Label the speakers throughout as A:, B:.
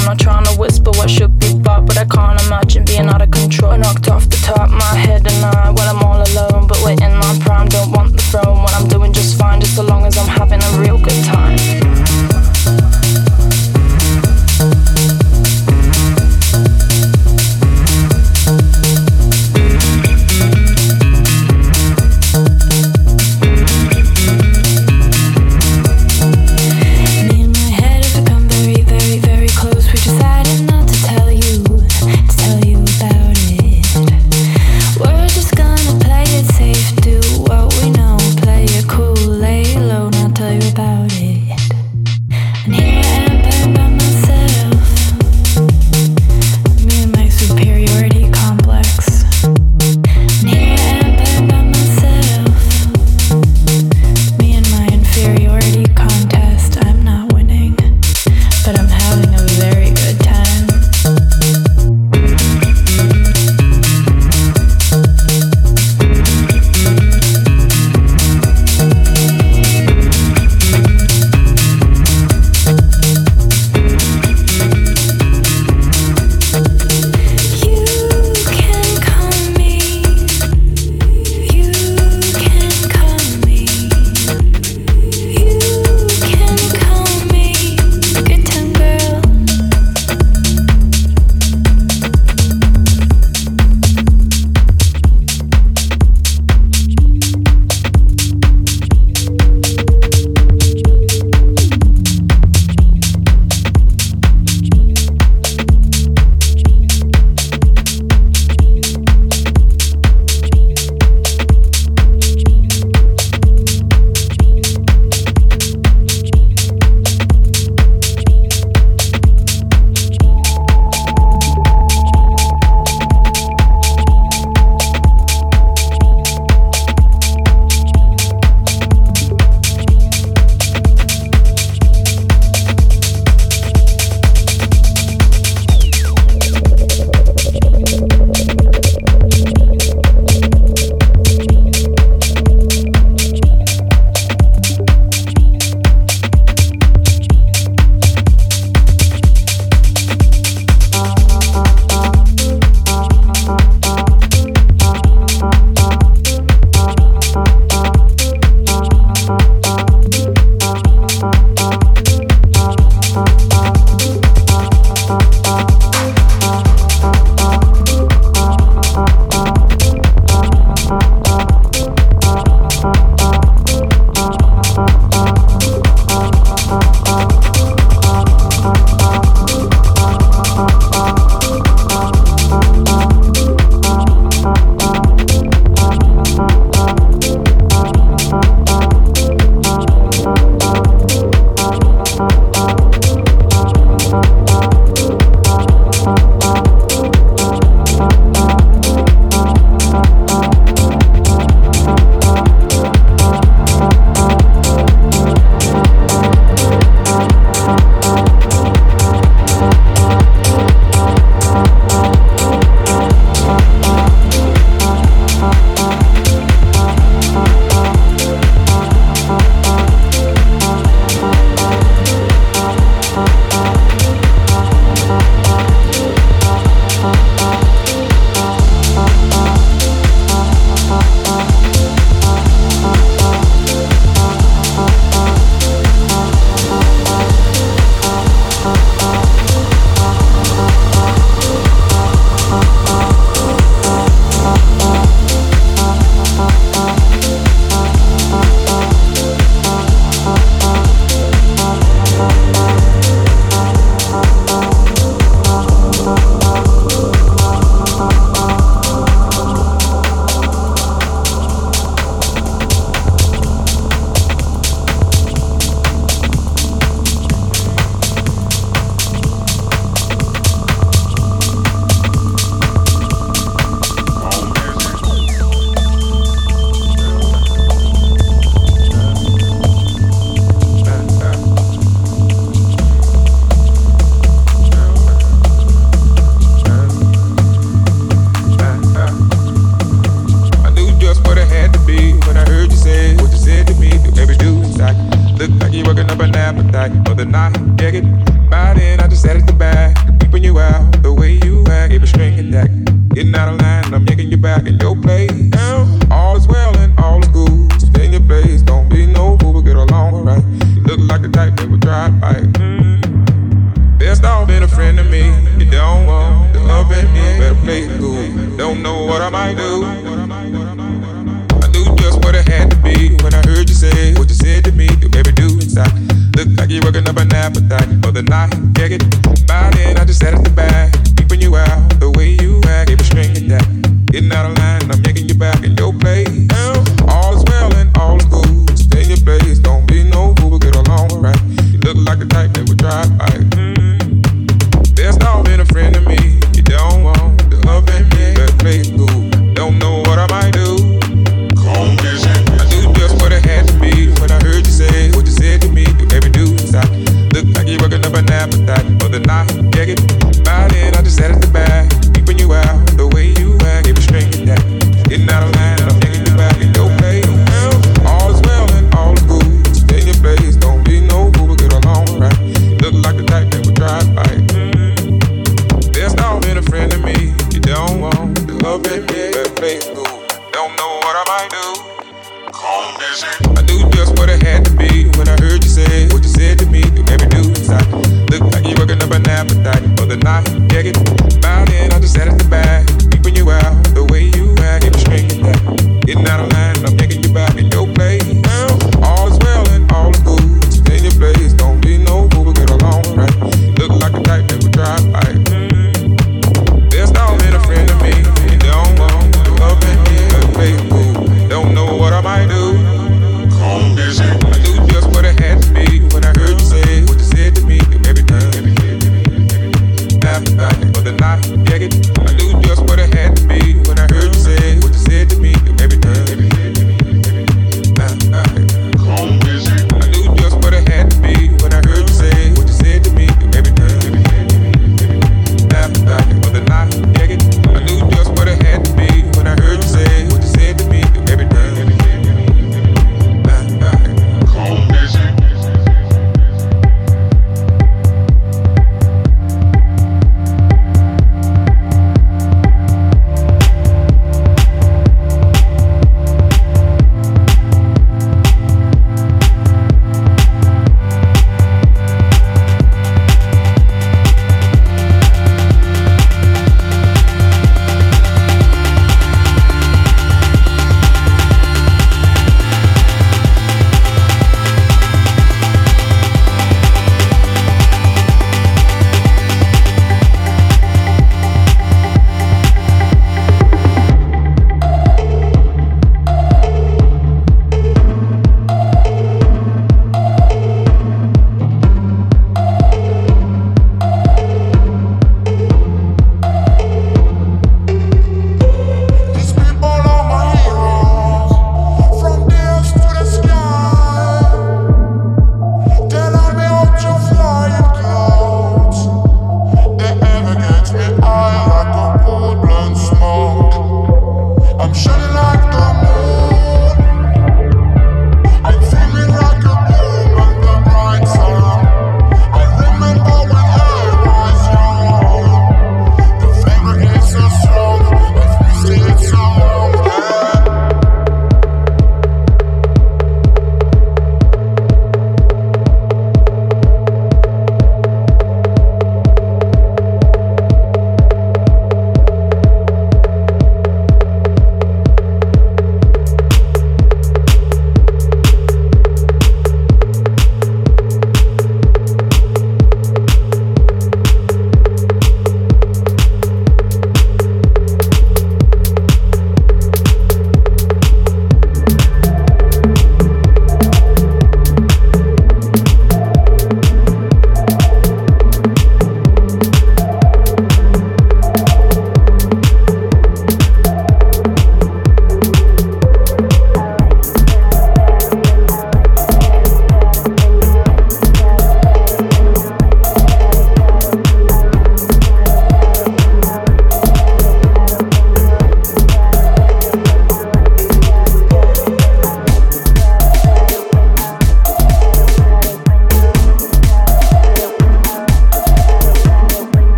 A: I'm not trying to whisper what should be thought, but I can't imagine being out of control. Knocked off the top, my head and I, when I'm all alone. But we're in my prime, don't want the throne. When I'm doing just fine, just so long as I'm having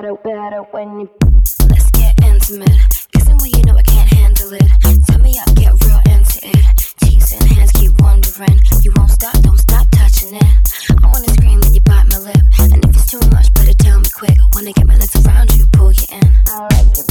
A: better,
B: better when you. Let's get intimate. Kissing well, you know I can't handle it. Tell me I get real into it. Teasing hands keep wondering. You won't stop, don't stop touching it. I wanna scream when you bite my lip. And if it's too much, better tell me quick. I wanna get my lips around you, pull you in. I like it.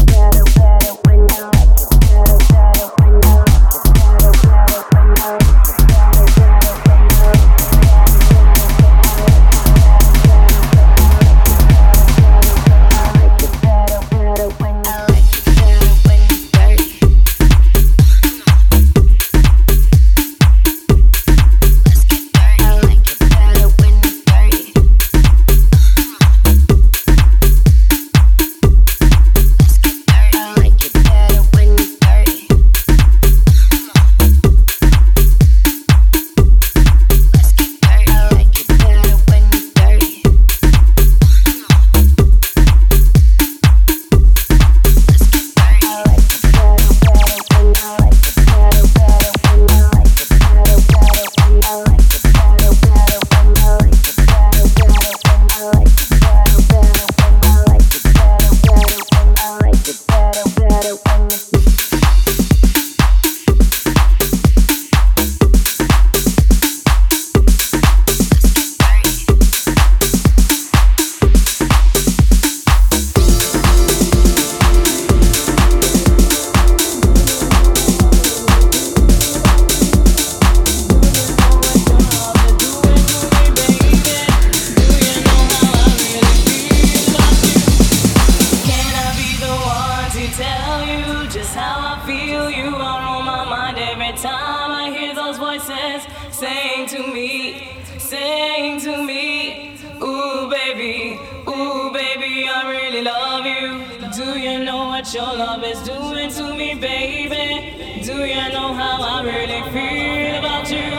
B: friends sang to me, sang to me. Ooh, baby, ooh, baby, I really love you. Do you know what your love is doing to me, baby? Do you know how I really feel about you?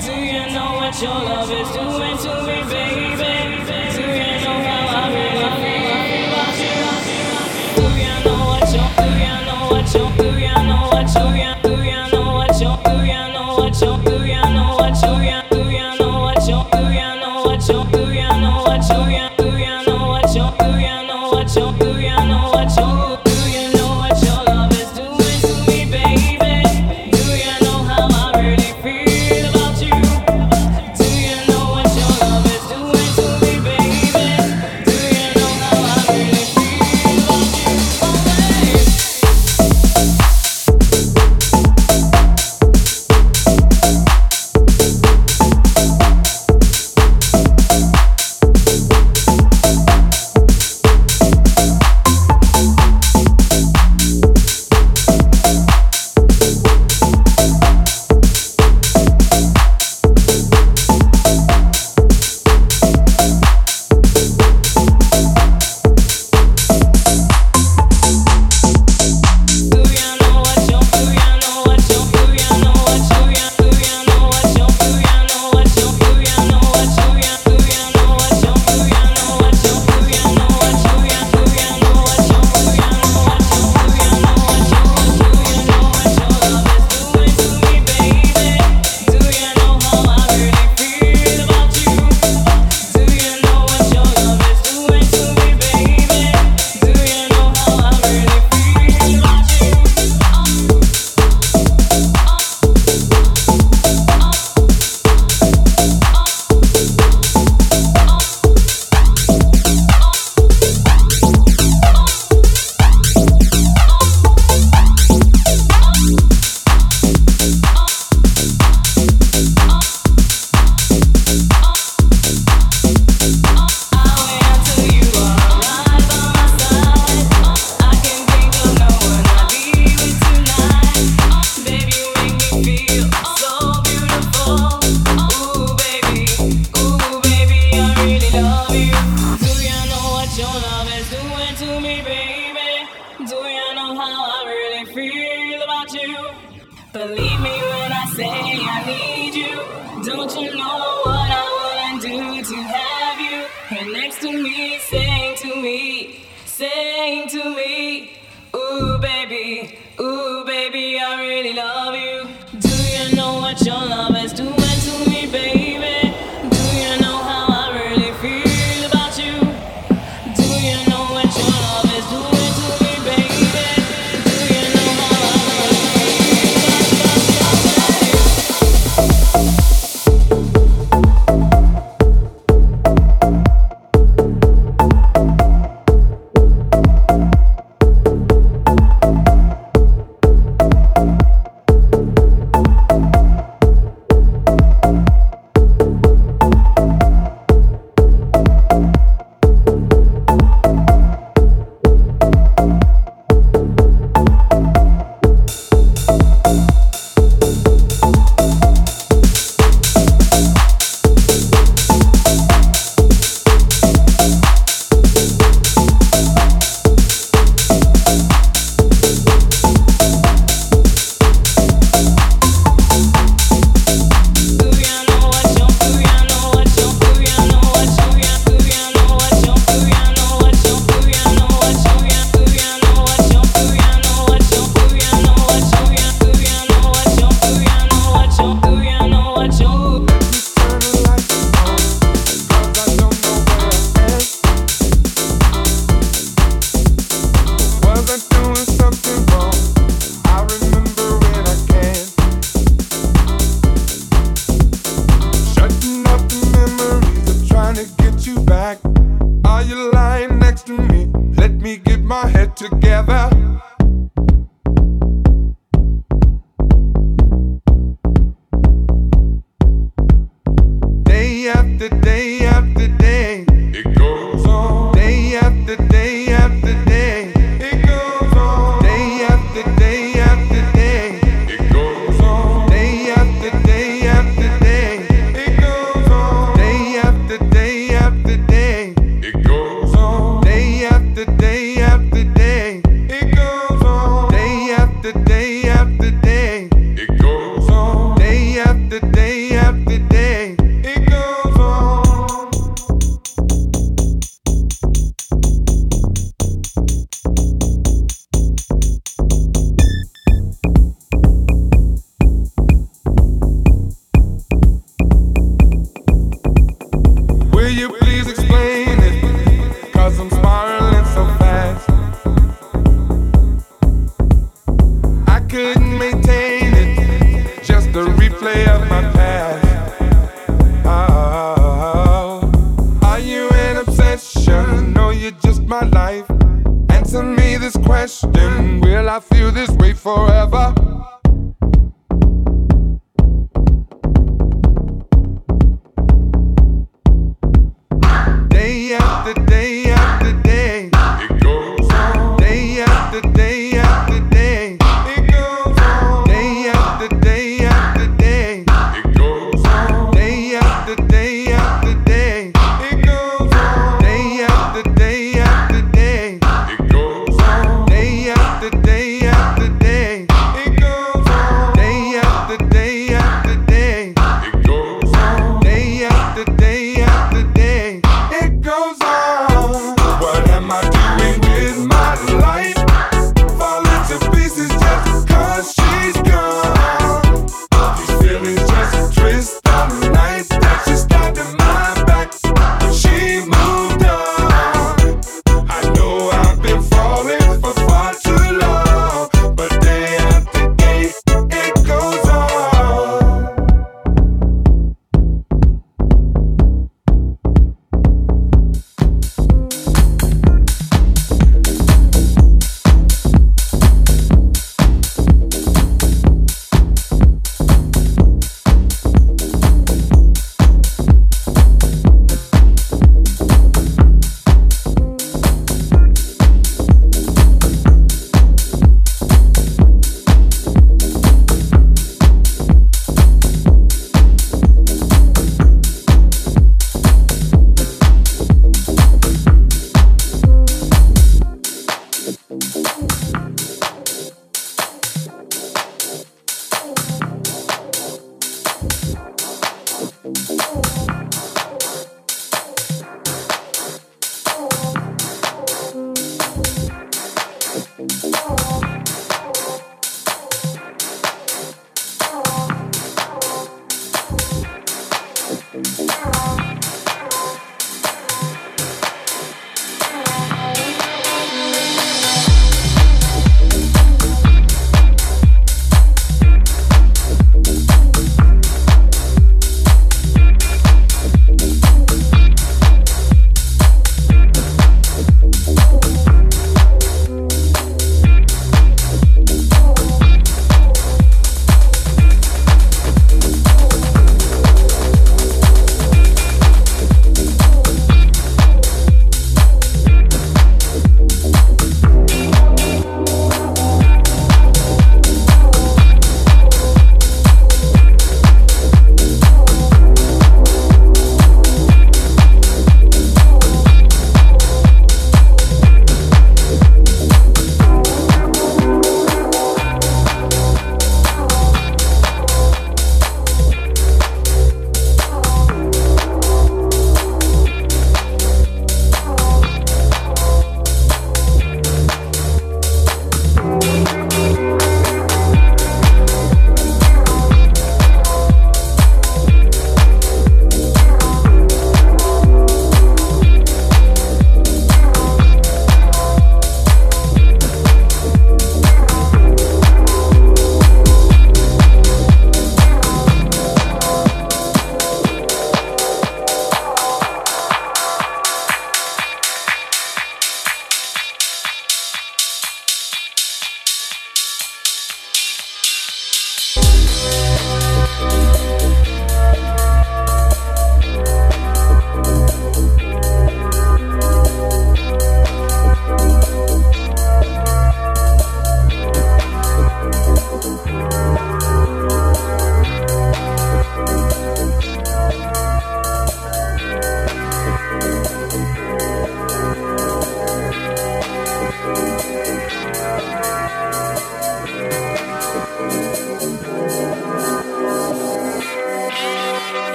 B: Do you know what your love is doing to me, baby? Do you know how I really feel about you? Do you know what you, do you know what you, do you know what you, do jump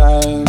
B: time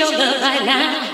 B: your love right now.